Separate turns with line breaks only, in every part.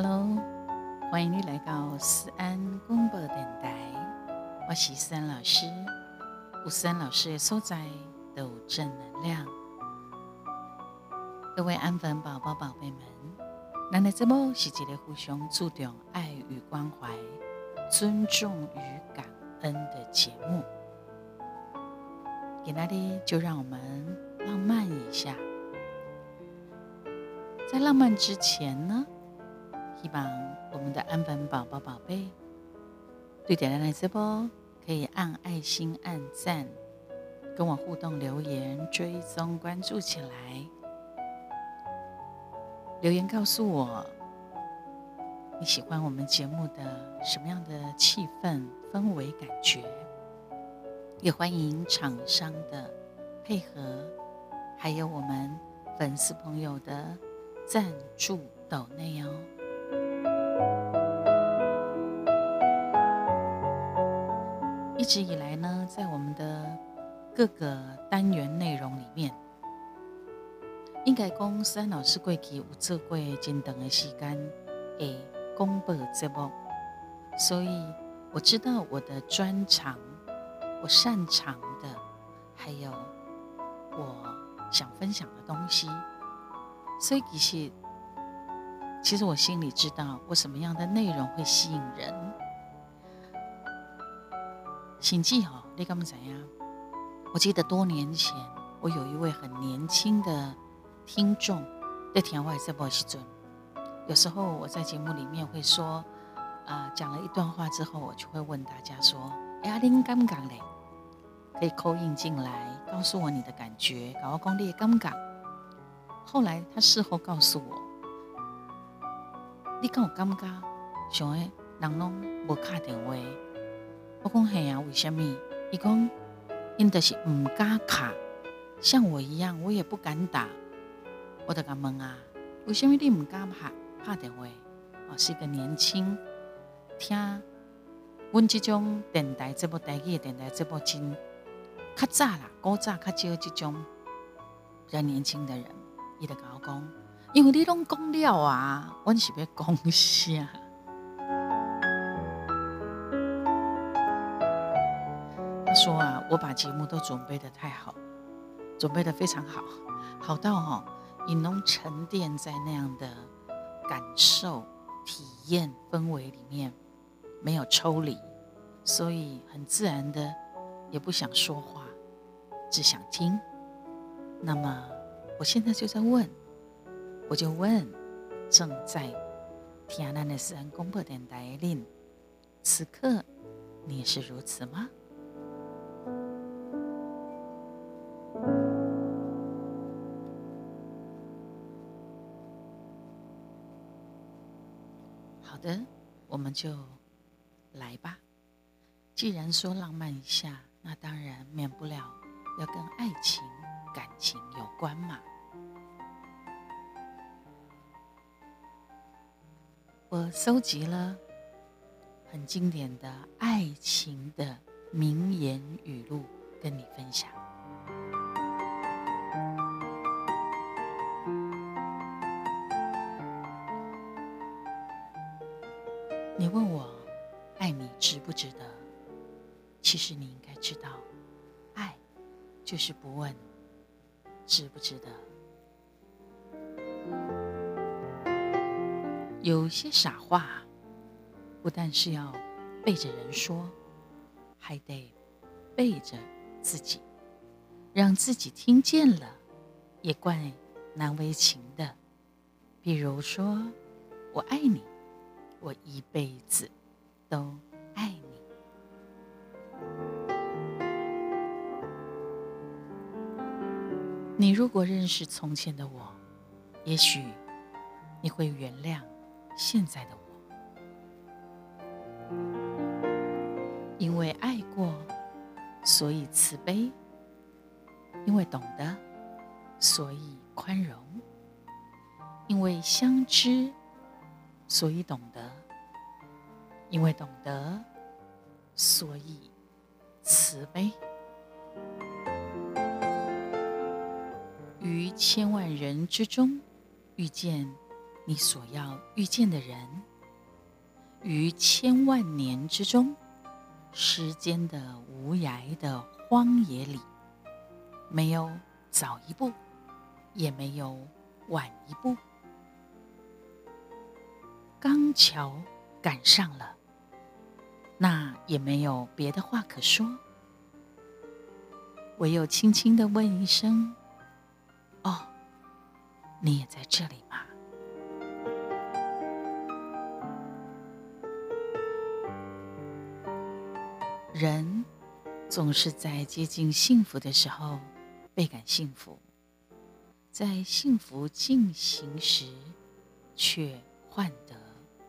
Hello，欢迎你来到思安广播电台，我是思安老师。有思安老师的所在都有正能量。各位安粉宝宝、宝贝们，咱的节目是一个互相注重爱与关怀、尊重与感恩的节目。在那里，就让我们浪漫一下。在浪漫之前呢？希望我们的安本宝宝宝贝对点亮的直播可以按爱心、按赞，跟我互动留言、追踪关注起来。留言告诉我你喜欢我们节目的什么样的气氛氛围感觉，也欢迎厂商的配合，还有我们粉丝朋友的赞助斗内哦。一直以来呢，在我们的各个单元内容里面，应该讲三老师过去有做过真长的时间诶公布节目，所以我知道我的专长，我擅长的，还有我想分享的东西，所以其实。其实我心里知道，我什么样的内容会吸引人。请记好，你干嘛怎样？我记得多年前，我有一位很年轻的听众在听我这播时阵，有时候我在节目里面会说，啊，讲了一段话之后，我就会问大家说：“哎呀，你敢不敢嘞？”可以扣印进来，告诉我你的感觉，搞我讲你敢不敢？后来他事后告诉我。你敢有感觉，像诶人拢无敲电话？我讲嘿啊，为什么？伊讲因就是唔敢卡，像我一样，我也不敢打。我就甲问啊，为什么你唔敢拍拍电话？哦，是个年轻听阮即种电台这部台语的电台这部真较早啦，古早较少即种比较年轻的人，伊就甲我讲。因为你拢讲了啊，阮是要讲啥？说啊，我把节目都准备的太好，准备的非常好，好到哈，你能沉淀在那样的感受、体验氛围里面，没有抽离，所以很自然的也不想说话，只想听。那么我现在就在问。我就问正在听咱的私人广播电台的您，此刻你也是如此吗？好的，我们就来吧。既然说浪漫一下，那当然免不了要跟爱情、感情有关嘛。我搜集了很经典的爱情的名言语录，跟你分享。其实你应该知道，爱就是不问值不值得。有些傻话，不但是要背着人说，还得背着自己，让自己听见了，也怪难为情的。比如说，我爱你，我一辈子都你如果认识从前的我，也许你会原谅。现在的我，因为爱过，所以慈悲；因为懂得，所以宽容；因为相知，所以懂得；因为懂得，所以慈悲。于千万人之中遇见。你所要遇见的人，于千万年之中，时间的无涯的荒野里，没有早一步，也没有晚一步，刚巧赶上了，那也没有别的话可说，唯有轻轻的问一声：“，你也在这里吗？”人总是在接近幸福的时候倍感幸福，在幸福进行时却患得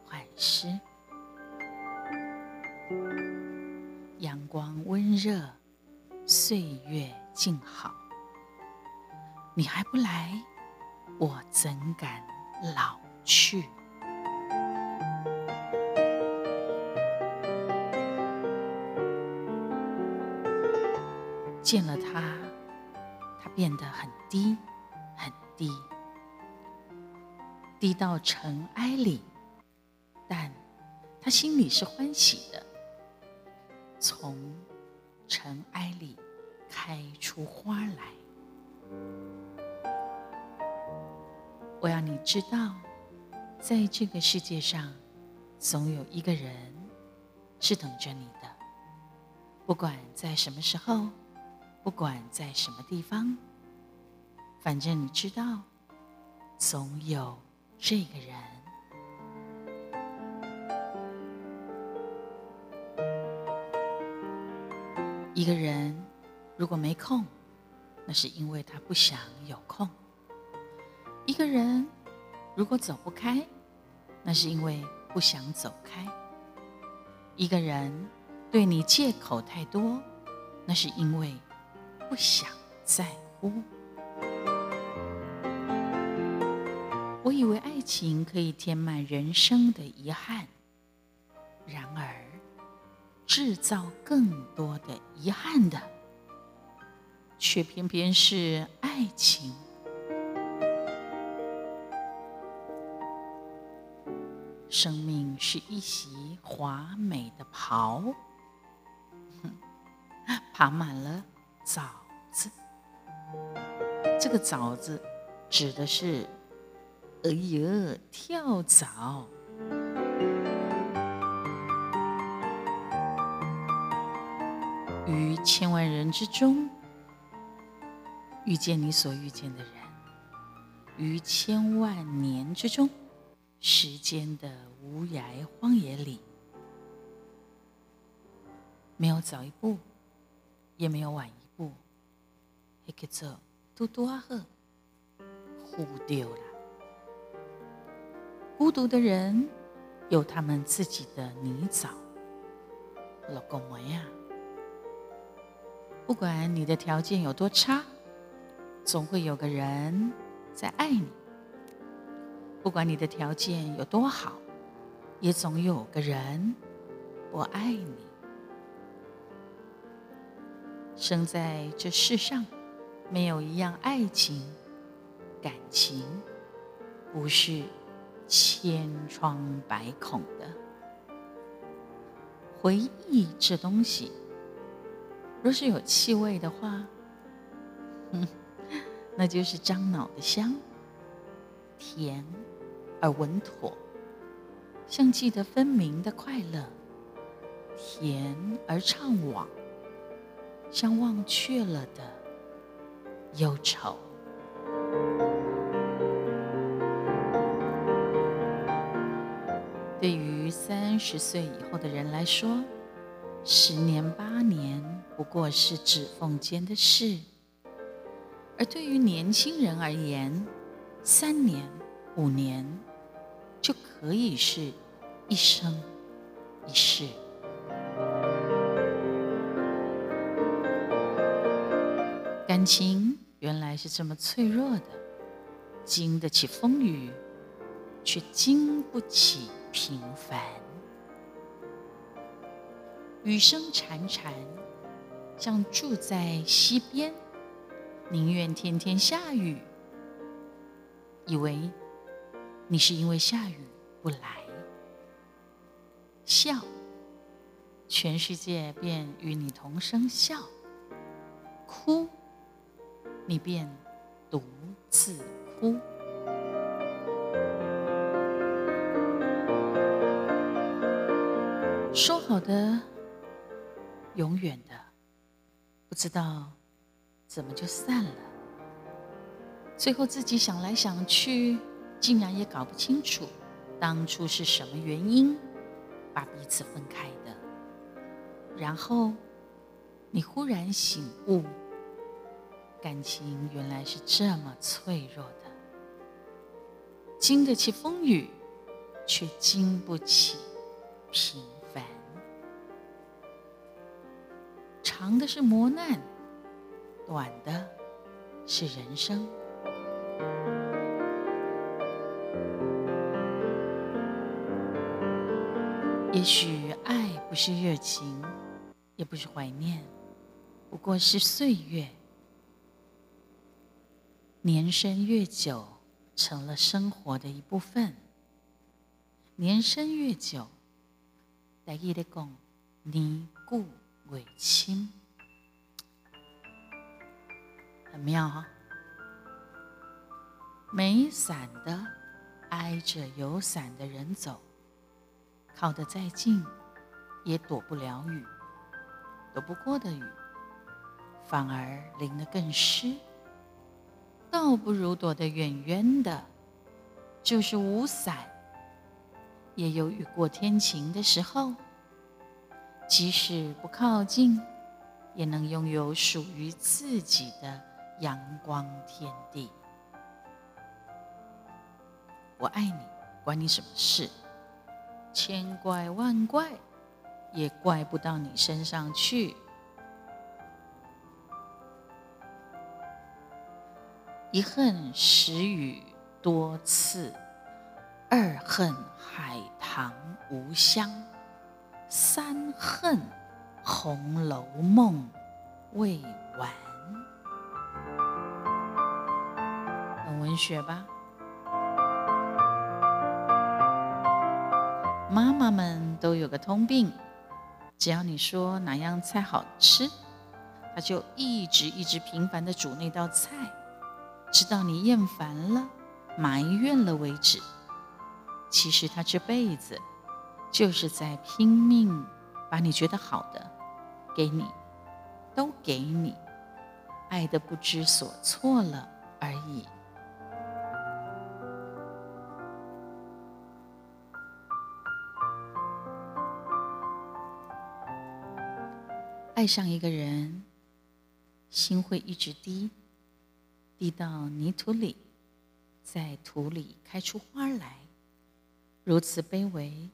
患失。阳光温热，岁月静好，你还不来，我怎敢老去？见了他，他变得很低，很低，低到尘埃里，但他心里是欢喜的，从尘埃里开出花来。我要你知道，在这个世界上，总有一个人是等着你的，不管在什么时候。不管在什么地方，反正你知道，总有这个人。一个人如果没空，那是因为他不想有空；一个人如果走不开，那是因为不想走开；一个人对你借口太多，那是因为。不想在乎。我以为爱情可以填满人生的遗憾，然而制造更多的遗憾的，却偏偏是爱情。生命是一袭华美的袍，爬满了。枣子，这个枣子指的是，哎呀，跳蚤。于千万人之中，遇见你所遇见的人；于千万年之中，时间的无涯荒野里，没有早一步，也没有晚一。叫做嘟嘟啊呵，忽丢了。孤独的人有他们自己的泥沼。老公们呀，不管你的条件有多差，总会有个人在爱你；不管你的条件有多好，也总有个人不爱你。生在这世上。没有一样爱情、感情不是千疮百孔的。回忆这东西，若是有气味的话，那就是樟脑的香，甜而稳妥，像记得分明的快乐，甜而怅惘，像忘却了的。忧愁。对于三十岁以后的人来说，十年八年不过是指缝间的事；而对于年轻人而言，三年、五年就可以是一生一世。感情。原来是这么脆弱的，经得起风雨，却经不起平凡。雨声潺潺，像住在溪边，宁愿天天下雨，以为你是因为下雨不来，笑，全世界便与你同声笑；哭，你便独自哭。说好的，永远的，不知道怎么就散了。最后自己想来想去。竟然也搞不清楚当初是什么原因把彼此分开的。然后你忽然醒悟，感情原来是这么脆弱的，经得起风雨，却经不起平凡。长的是磨难，短的是人生。也许爱不是热情，也不是怀念，不过是岁月。年深越久，成了生活的一部分。年深越久，大意的讲，年故为亲，很妙哈。没伞的，挨着有伞的人走。靠得再近，也躲不了雨；躲不过的雨，反而淋得更湿。倒不如躲得远远的，就是无伞，也有雨过天晴的时候。即使不靠近，也能拥有属于自己的阳光天地。我爱你，关你什么事？千怪万怪，也怪不到你身上去。一恨时雨多次，二恨海棠无香，三恨《红楼梦》未完。很文学吧？妈妈们都有个通病，只要你说哪样菜好吃，她就一直一直频繁的煮那道菜，直到你厌烦了、埋怨了为止。其实她这辈子就是在拼命把你觉得好的给你，都给你，爱的不知所措了而已。爱上一个人，心会一直滴，滴到泥土里，在土里开出花来，如此卑微，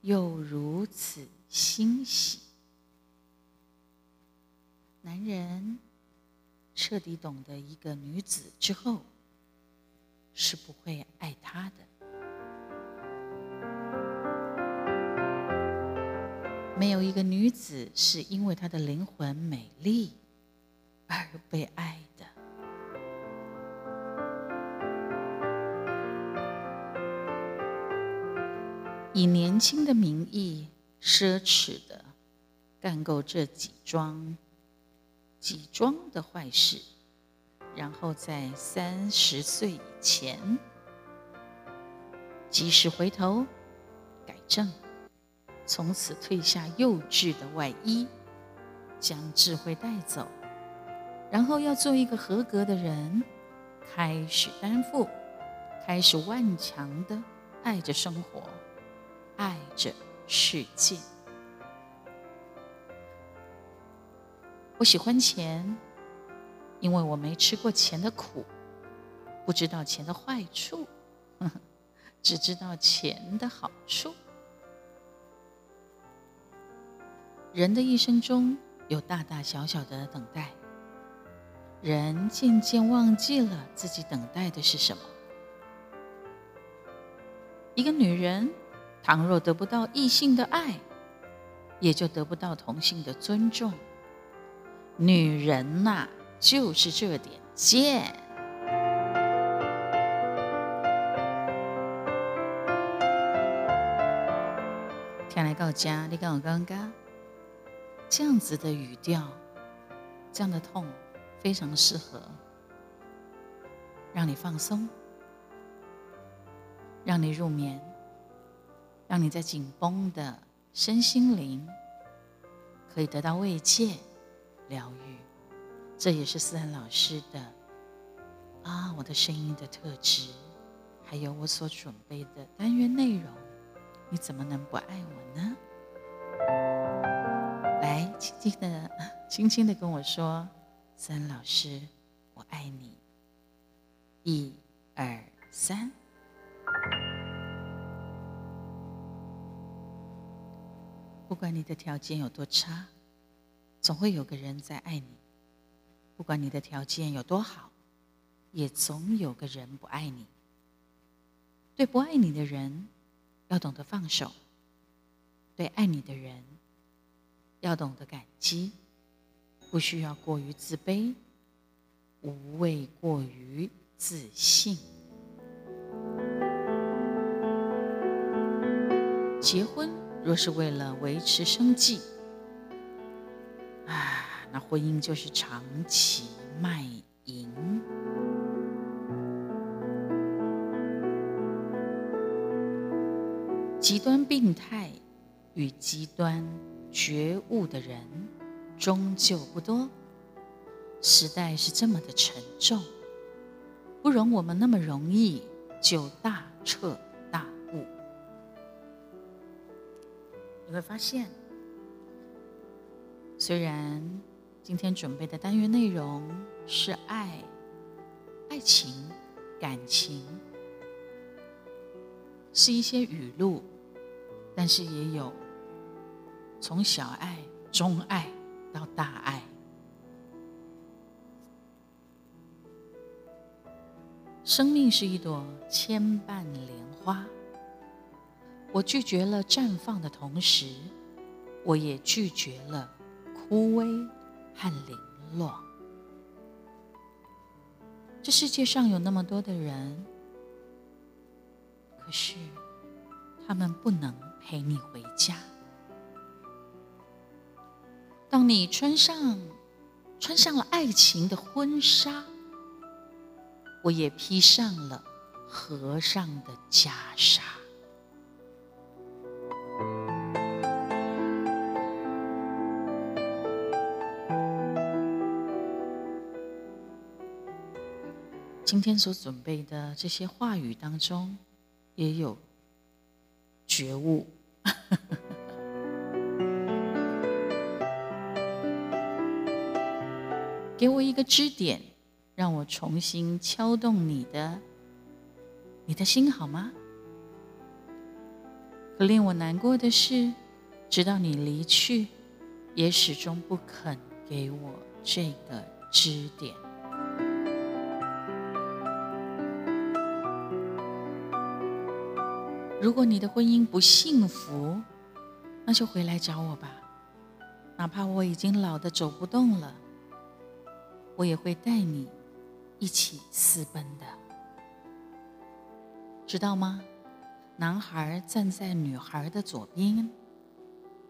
又如此欣喜。男人彻底懂得一个女子之后，是不会爱她的。没有一个女子是因为她的灵魂美丽而被爱的。以年轻的名义，奢侈的干够这几桩、几桩的坏事，然后在三十岁以前及时回头改正。从此褪下幼稚的外衣，将智慧带走，然后要做一个合格的人，开始担负，开始顽强的爱着生活，爱着世界。我喜欢钱，因为我没吃过钱的苦，不知道钱的坏处，只知道钱的好处。人的一生中有大大小小的等待，人渐渐忘记了自己等待的是什么。一个女人倘若得不到异性的爱，也就得不到同性的尊重。女人呐，就是这点贱。天来到家，你跟我刚刚。这样子的语调，这样的痛，非常适合让你放松，让你入眠，让你在紧绷的身心灵可以得到慰藉、疗愈。这也是思涵老师的啊，我的声音的特质，还有我所准备的单元内容。你怎么能不爱我呢？来，轻轻的，轻轻的跟我说：“三老师，我爱你。”一、二、三。不管你的条件有多差，总会有个人在爱你；不管你的条件有多好，也总有个人不爱你。对不爱你的人。要懂得放手，对爱你的人要懂得感激，不需要过于自卑，无谓过于自信。结婚若是为了维持生计，啊，那婚姻就是长期卖淫。极端病态与极端觉悟的人终究不多。时代是这么的沉重，不容我们那么容易就大彻大悟。你会发现，虽然今天准备的单元内容是爱、爱情、感情，是一些语录。但是也有从小爱、中爱到大爱。生命是一朵千瓣莲花，我拒绝了绽放的同时，我也拒绝了枯萎和零落。这世界上有那么多的人，可是他们不能。陪你回家。当你穿上穿上了爱情的婚纱，我也披上了和尚的袈裟。今天所准备的这些话语当中，也有。觉悟，给我一个支点，让我重新敲动你的你的心，好吗？可令我难过的是，直到你离去，也始终不肯给我这个支点。如果你的婚姻不幸福，那就回来找我吧。哪怕我已经老的走不动了，我也会带你一起私奔的，知道吗？男孩站在女孩的左边，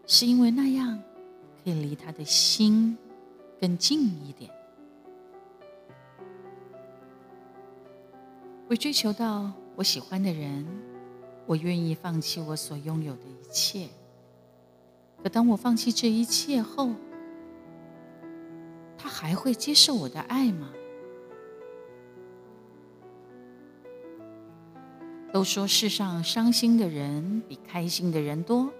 是因为那样可以离他的心更近一点，为追求到我喜欢的人。我愿意放弃我所拥有的一切，可当我放弃这一切后，还会接受我的爱吗？都说世上伤心的人比开心的人多，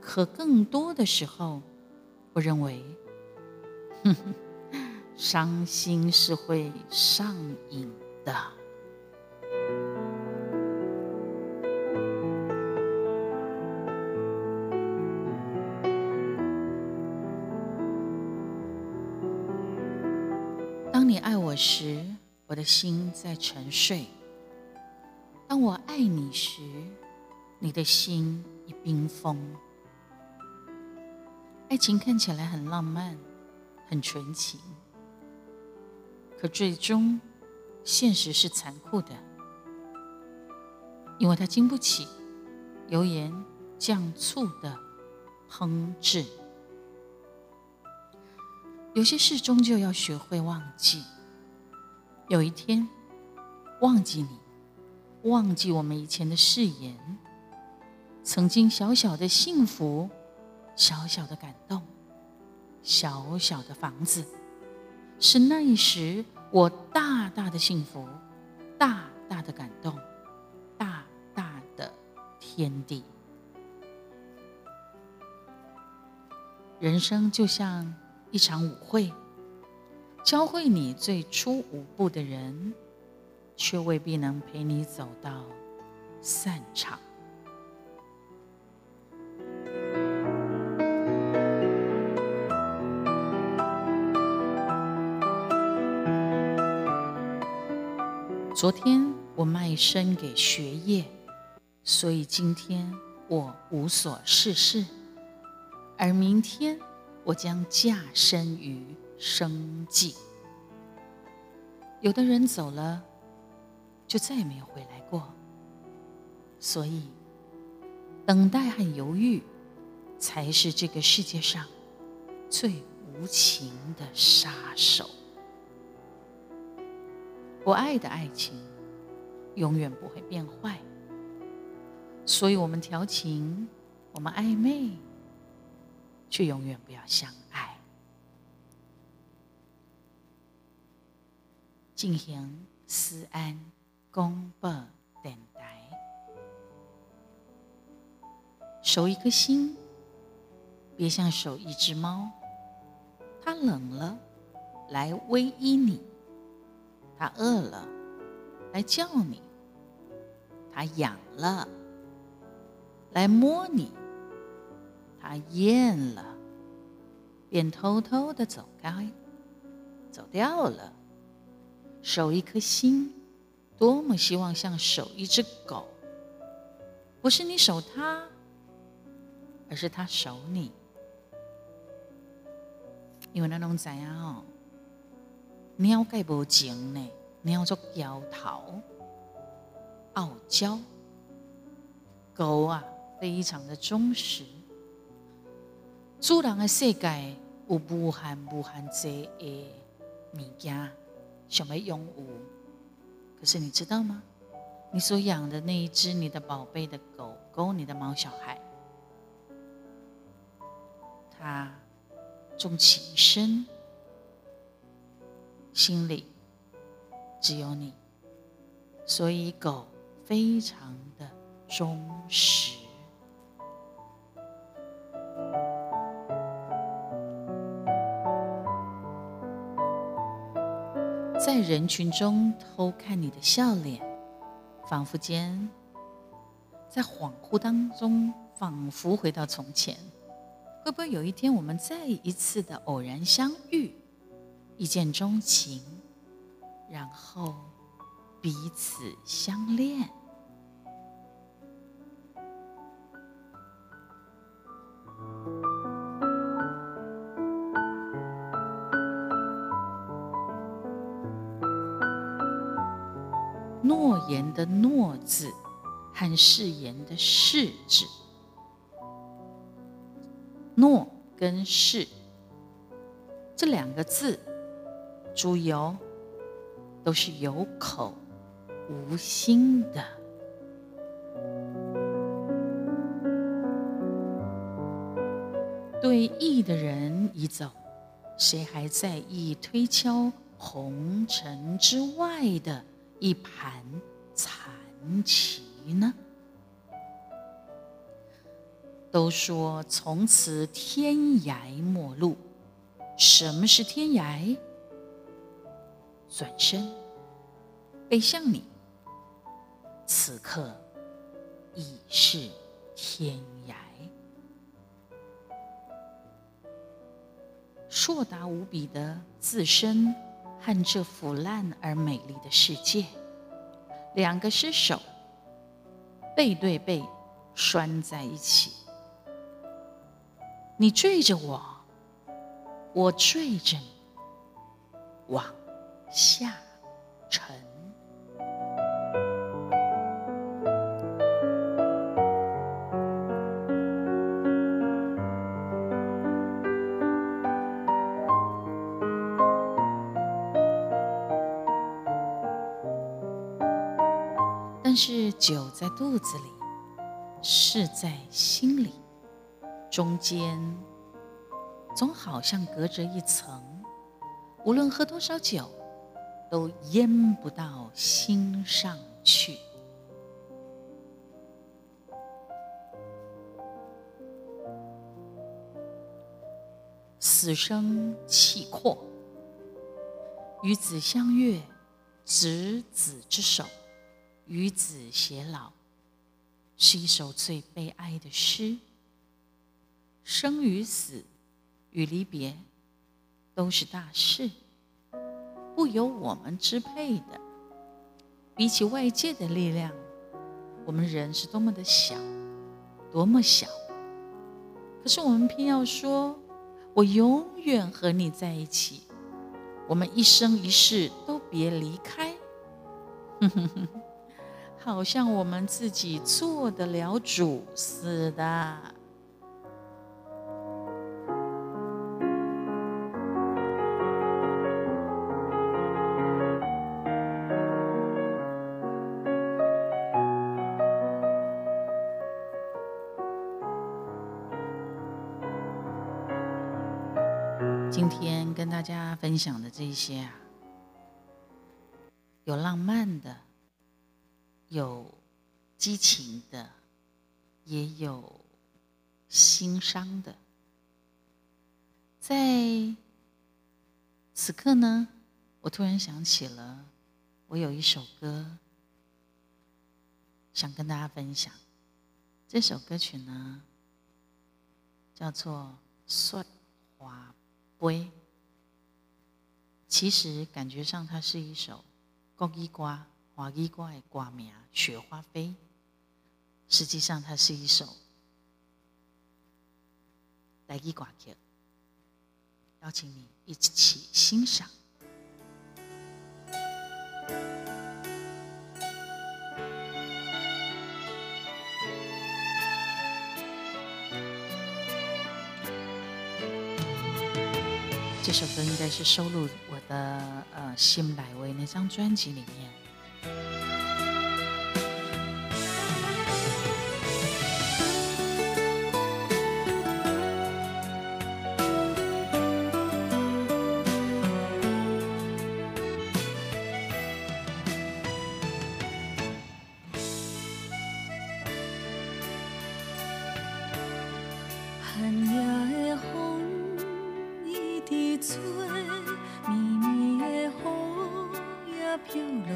可更多的时候，我认为，伤心是会上瘾的。时，我的心在沉睡；当我爱你时，你的心已冰封。爱情看起来很浪漫，很纯情，可最终，现实是残酷的，因为它经不起油盐酱醋的烹制。有些事终究要学会忘记。有一天，忘记你，忘记我们以前的誓言，曾经小小的幸福，小小的感动，小小的房子，是那一时我大大的幸福，大大的感动，大大的天地。人生就像。一场舞会，教会你最初舞步的人，却未必能陪你走到散场。昨天我卖身给学业，所以今天我无所事事，而明天。我将驾身于生计。有的人走了，就再也没有回来过。所以，等待和犹豫，才是这个世界上最无情的杀手。我爱的爱情，永远不会变坏。所以我们调情，我们暧昧。却永远不要相爱。进行思安公播等待，守一颗心，别像守一只猫。它冷了，来偎依你；它饿了，来叫你；它痒了，来摸你。它厌了，便偷偷的走开，走掉了。守一颗心，多么希望像守一只狗，不是你守它，而是它守你。因为那种怎样哦，鸟盖无情呢，鸟做摇头，傲娇，狗啊，非常的忠实。主人的世界有无限无限多的物件想要拥有，可是你知道吗？你所养的那一只你的宝贝的狗狗，你的毛小孩，它终其一生心里只有你，所以狗非常的忠实。在人群中偷看你的笑脸，仿佛间在恍惚当中，仿佛回到从前。会不会有一天，我们再一次的偶然相遇，一见钟情，然后彼此相恋？字和誓言的“誓”字，“诺”跟“誓”这两个字，注意哦，都是有口无心的。对意的人已走，谁还在意推敲红尘之外的？一盘残神奇呢？都说从此天涯陌路。什么是天涯？转身背向你，此刻已是天涯。硕大无比的自身。和这腐烂而美丽的世界，两个尸首背对背拴在一起。你追着我，我追着你，往下沉。是酒在肚子里，事在心里，中间总好像隔着一层，无论喝多少酒，都淹不到心上去。死生契阔，与子相悦，执子之手，与子偕老，是一首最悲哀的诗。生与死，与离别，都是大事，不由我们支配的。比起外界的力量，我们人是多么的小，多么小。可是我们偏要说。我永远和你在一起，我们一生一世都别离开。哼哼哼好像我们自己做得了主似的。今天跟大家分享的这些啊，有浪漫的，有激情的，也有心伤的。在此刻呢，我突然想起了，我有一首歌想跟大家分享。这首歌曲呢，叫做《雪花》。杯，其实感觉上它是一首国语歌、华语歌的歌名《雪花飞》，实际上它是一首台语歌曲，邀请你一起欣赏。这首歌应该是收录我的呃《新百威》那张专辑里面。
绵绵的雨也飘落。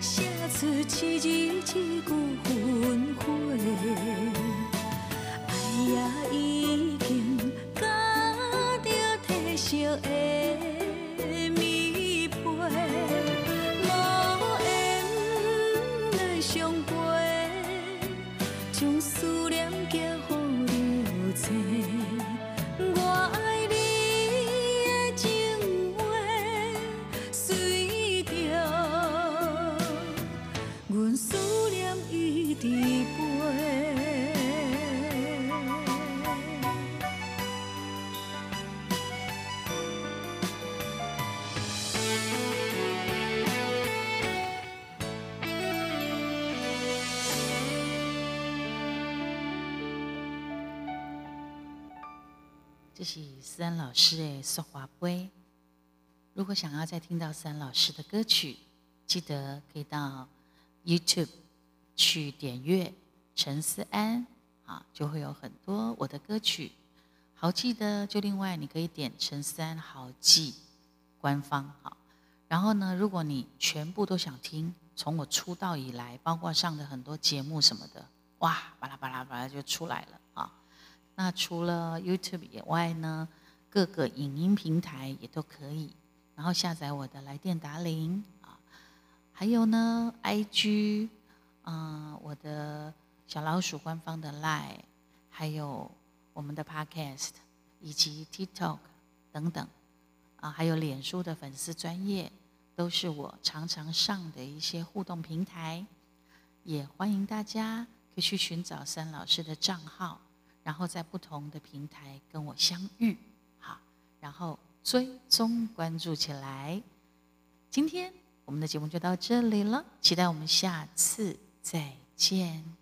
写出一字一句分悔。爱呀，已经甲着退烧
的。是思安老师的说话杯。如果想要再听到三老师的歌曲，记得可以到 YouTube 去点阅陈思安啊，就会有很多我的歌曲。好记的就另外你可以点陈思安好记官方好。然后呢，如果你全部都想听，从我出道以来，包括上的很多节目什么的，哇，巴拉巴拉巴拉就出来了啊。那除了 YouTube 以外呢，各个影音平台也都可以。然后下载我的来电达铃啊，还有呢 IG，嗯、我的小老鼠官方的 Line，还有我们的 Podcast 以及 TikTok 等等啊，还有脸书的粉丝专业，都是我常常上的一些互动平台。也欢迎大家可以去寻找三老师的账号。然后在不同的平台跟我相遇，然后追踪关注起来。今天我们的节目就到这里了，期待我们下次再见。